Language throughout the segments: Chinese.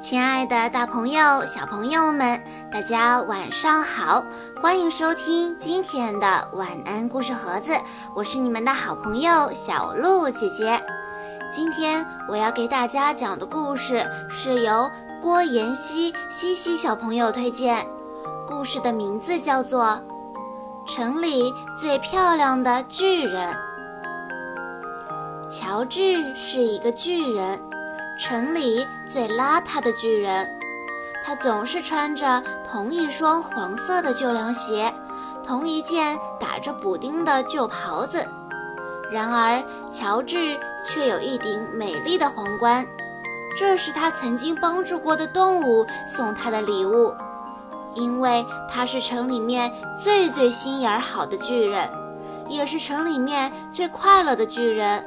亲爱的，大朋友、小朋友们，大家晚上好！欢迎收听今天的晚安故事盒子，我是你们的好朋友小鹿姐姐。今天我要给大家讲的故事是由郭妍希西西小朋友推荐，故事的名字叫做《城里最漂亮的巨人》。乔治是一个巨人。城里最邋遢的巨人，他总是穿着同一双黄色的旧凉鞋，同一件打着补丁的旧袍子。然而，乔治却有一顶美丽的皇冠，这是他曾经帮助过的动物送他的礼物，因为他是城里面最最心眼好的巨人，也是城里面最快乐的巨人。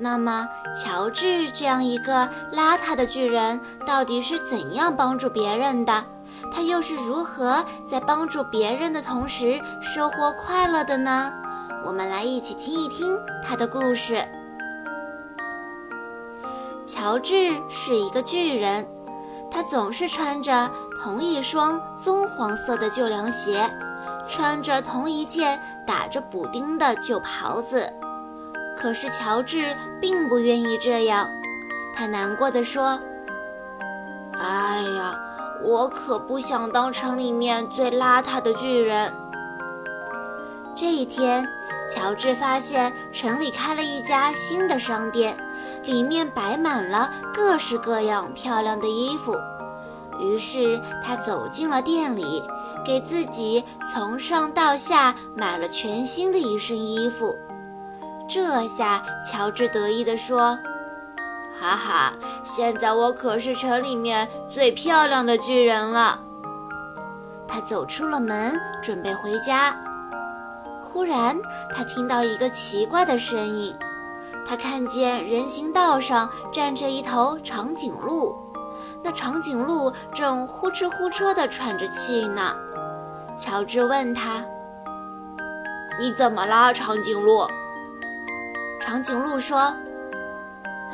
那么，乔治这样一个邋遢的巨人，到底是怎样帮助别人的？他又是如何在帮助别人的同时收获快乐的呢？我们来一起听一听他的故事。乔治是一个巨人，他总是穿着同一双棕黄色的旧凉鞋，穿着同一件打着补丁的旧袍子。可是乔治并不愿意这样，他难过的说：“哎呀，我可不想当城里面最邋遢的巨人。”这一天，乔治发现城里开了一家新的商店，里面摆满了各式各样漂亮的衣服。于是他走进了店里，给自己从上到下买了全新的一身衣服。这下，乔治得意地说：“哈哈，现在我可是城里面最漂亮的巨人了。”他走出了门，准备回家。忽然，他听到一个奇怪的声音。他看见人行道上站着一头长颈鹿，那长颈鹿正呼哧呼哧地喘着气呢。乔治问他：“你怎么了，长颈鹿？”长颈鹿说：“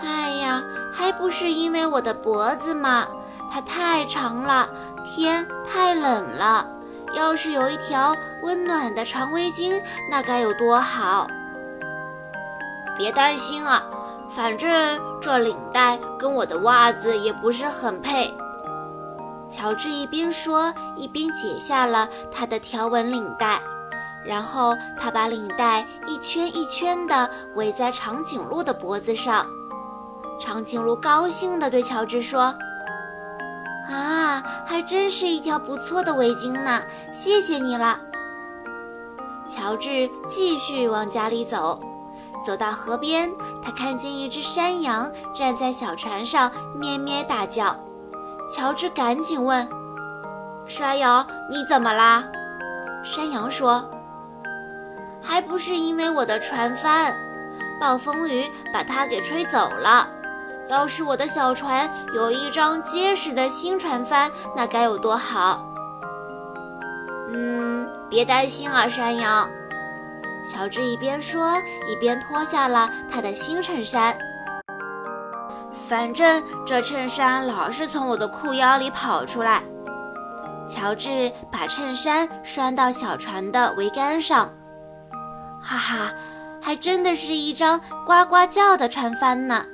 哎呀，还不是因为我的脖子嘛，它太长了，天太冷了。要是有一条温暖的长围巾，那该有多好！别担心啊，反正这领带跟我的袜子也不是很配。”乔治一边说，一边解下了他的条纹领带。然后他把领带一圈一圈地围在长颈鹿的脖子上，长颈鹿高兴地对乔治说：“啊，还真是一条不错的围巾呢，谢谢你了。”乔治继续往家里走，走到河边，他看见一只山羊站在小船上咩咩大叫。乔治赶紧问：“山羊，你怎么啦？”山羊说。还不是因为我的船帆，暴风雨把它给吹走了。要是我的小船有一张结实的新船帆，那该有多好！嗯，别担心啊，山羊。乔治一边说，一边脱下了他的新衬衫。反正这衬衫老是从我的裤腰里跑出来。乔治把衬衫拴到小船的桅杆上。哈哈，还真的是一张呱呱叫的船帆呢！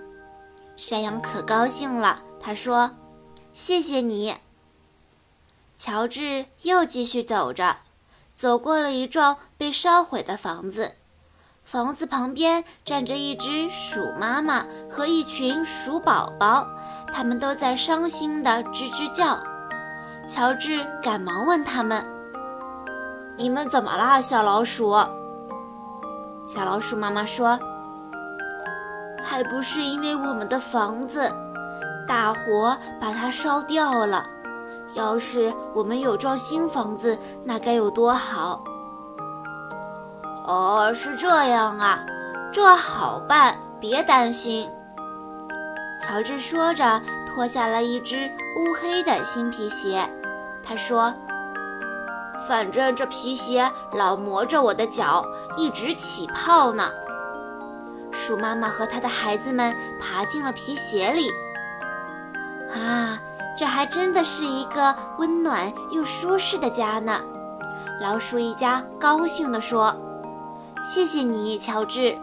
山羊可高兴了，他说：“谢谢你。”乔治又继续走着，走过了一幢被烧毁的房子，房子旁边站着一只鼠妈妈和一群鼠宝宝，他们都在伤心地吱吱叫。乔治赶忙问他们：“你们怎么啦，小老鼠？”小老鼠妈妈说：“还不是因为我们的房子大火把它烧掉了。要是我们有幢新房子，那该有多好！”哦，是这样啊，这好办，别担心。乔治说着，脱下了一只乌黑的新皮鞋。他说。反正这皮鞋老磨着我的脚，一直起泡呢。鼠妈妈和她的孩子们爬进了皮鞋里。啊，这还真的是一个温暖又舒适的家呢！老鼠一家高兴地说：“谢谢你，乔治。”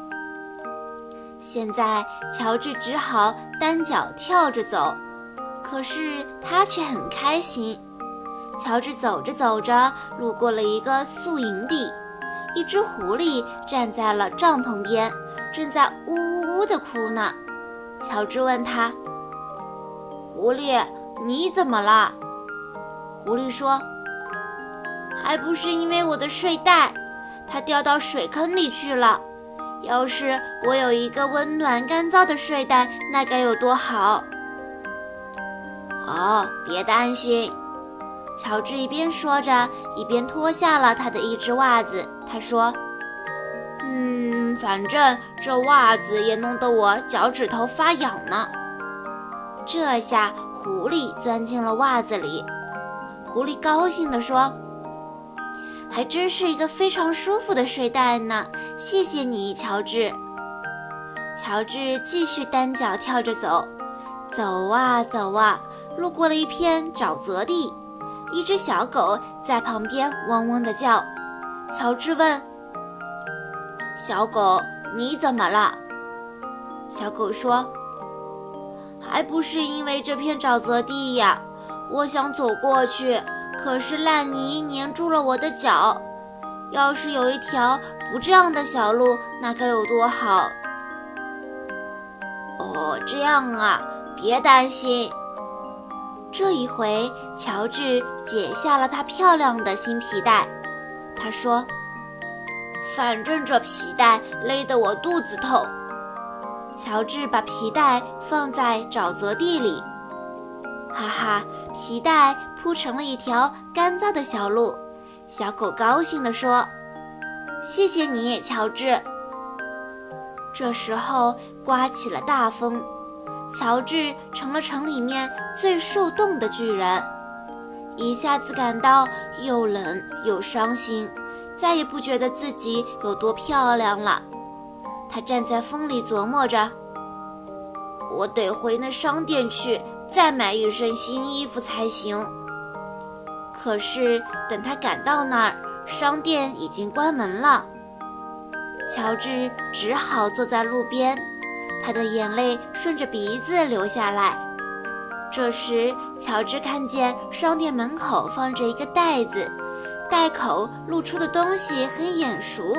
现在，乔治只好单脚跳着走，可是他却很开心。乔治走着走着，路过了一个宿营地，一只狐狸站在了帐篷边，正在呜呜呜地哭呢。乔治问他：“狐狸，你怎么了？”狐狸说：“还不是因为我的睡袋，它掉到水坑里去了。要是我有一个温暖干燥的睡袋，那该有多好！”哦，别担心。乔治一边说着，一边脱下了他的一只袜子。他说：“嗯，反正这袜子也弄得我脚趾头发痒呢。”这下狐狸钻进了袜子里。狐狸高兴地说：“还真是一个非常舒服的睡袋呢，谢谢你，乔治。”乔治继续单脚跳着走，走啊走啊，路过了一片沼泽地。一只小狗在旁边汪汪地叫。乔治问：“小狗，你怎么了？”小狗说：“还不是因为这片沼泽地呀！我想走过去，可是烂泥粘住了我的脚。要是有一条不这样的小路，那该有多好！”哦，这样啊，别担心。这一回，乔治解下了他漂亮的新皮带。他说：“反正这皮带勒得我肚子痛。”乔治把皮带放在沼泽地里，哈哈，皮带铺成了一条干燥的小路。小狗高兴地说：“谢谢你，乔治。”这时候刮起了大风。乔治成了城里面最受冻的巨人，一下子感到又冷又伤心，再也不觉得自己有多漂亮了。他站在风里琢磨着：“我得回那商店去，再买一身新衣服才行。”可是等他赶到那儿，商店已经关门了。乔治只好坐在路边。他的眼泪顺着鼻子流下来。这时，乔治看见商店门口放着一个袋子，袋口露出的东西很眼熟。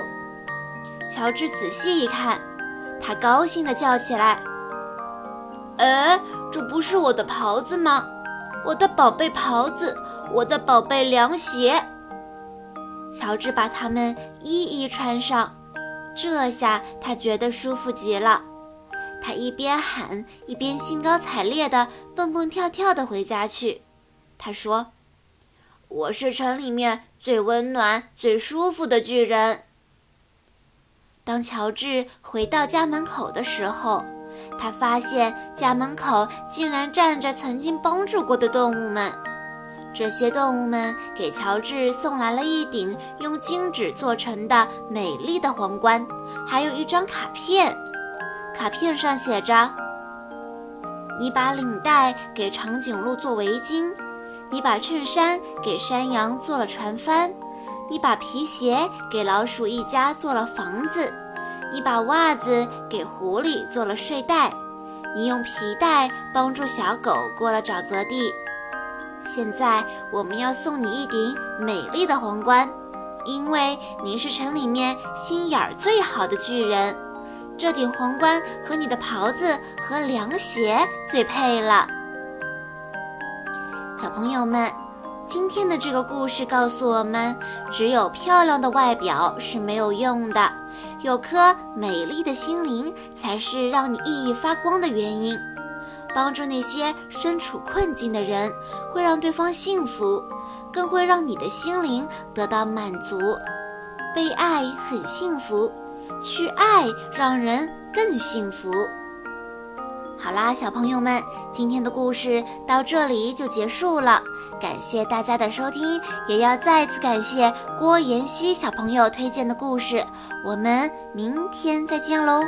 乔治仔细一看，他高兴地叫起来：“哎，这不是我的袍子吗？我的宝贝袍子，我的宝贝凉鞋！”乔治把它们一一穿上，这下他觉得舒服极了。他一边喊，一边兴高采烈地蹦蹦跳跳地回家去。他说：“我是城里面最温暖、最舒服的巨人。”当乔治回到家门口的时候，他发现家门口竟然站着曾经帮助过的动物们。这些动物们给乔治送来了一顶用金纸做成的美丽的皇冠，还有一张卡片。卡片上写着：“你把领带给长颈鹿做围巾，你把衬衫给山羊做了船帆，你把皮鞋给老鼠一家做了房子，你把袜子给狐狸做了睡袋，你用皮带帮助小狗过了沼泽地。现在我们要送你一顶美丽的皇冠，因为你是城里面心眼儿最好的巨人。”这顶皇冠和你的袍子和凉鞋最配了，小朋友们，今天的这个故事告诉我们，只有漂亮的外表是没有用的，有颗美丽的心灵才是让你熠熠发光的原因。帮助那些身处困境的人，会让对方幸福，更会让你的心灵得到满足。被爱很幸福。去爱，让人更幸福。好啦，小朋友们，今天的故事到这里就结束了。感谢大家的收听，也要再次感谢郭妍希小朋友推荐的故事。我们明天再见喽。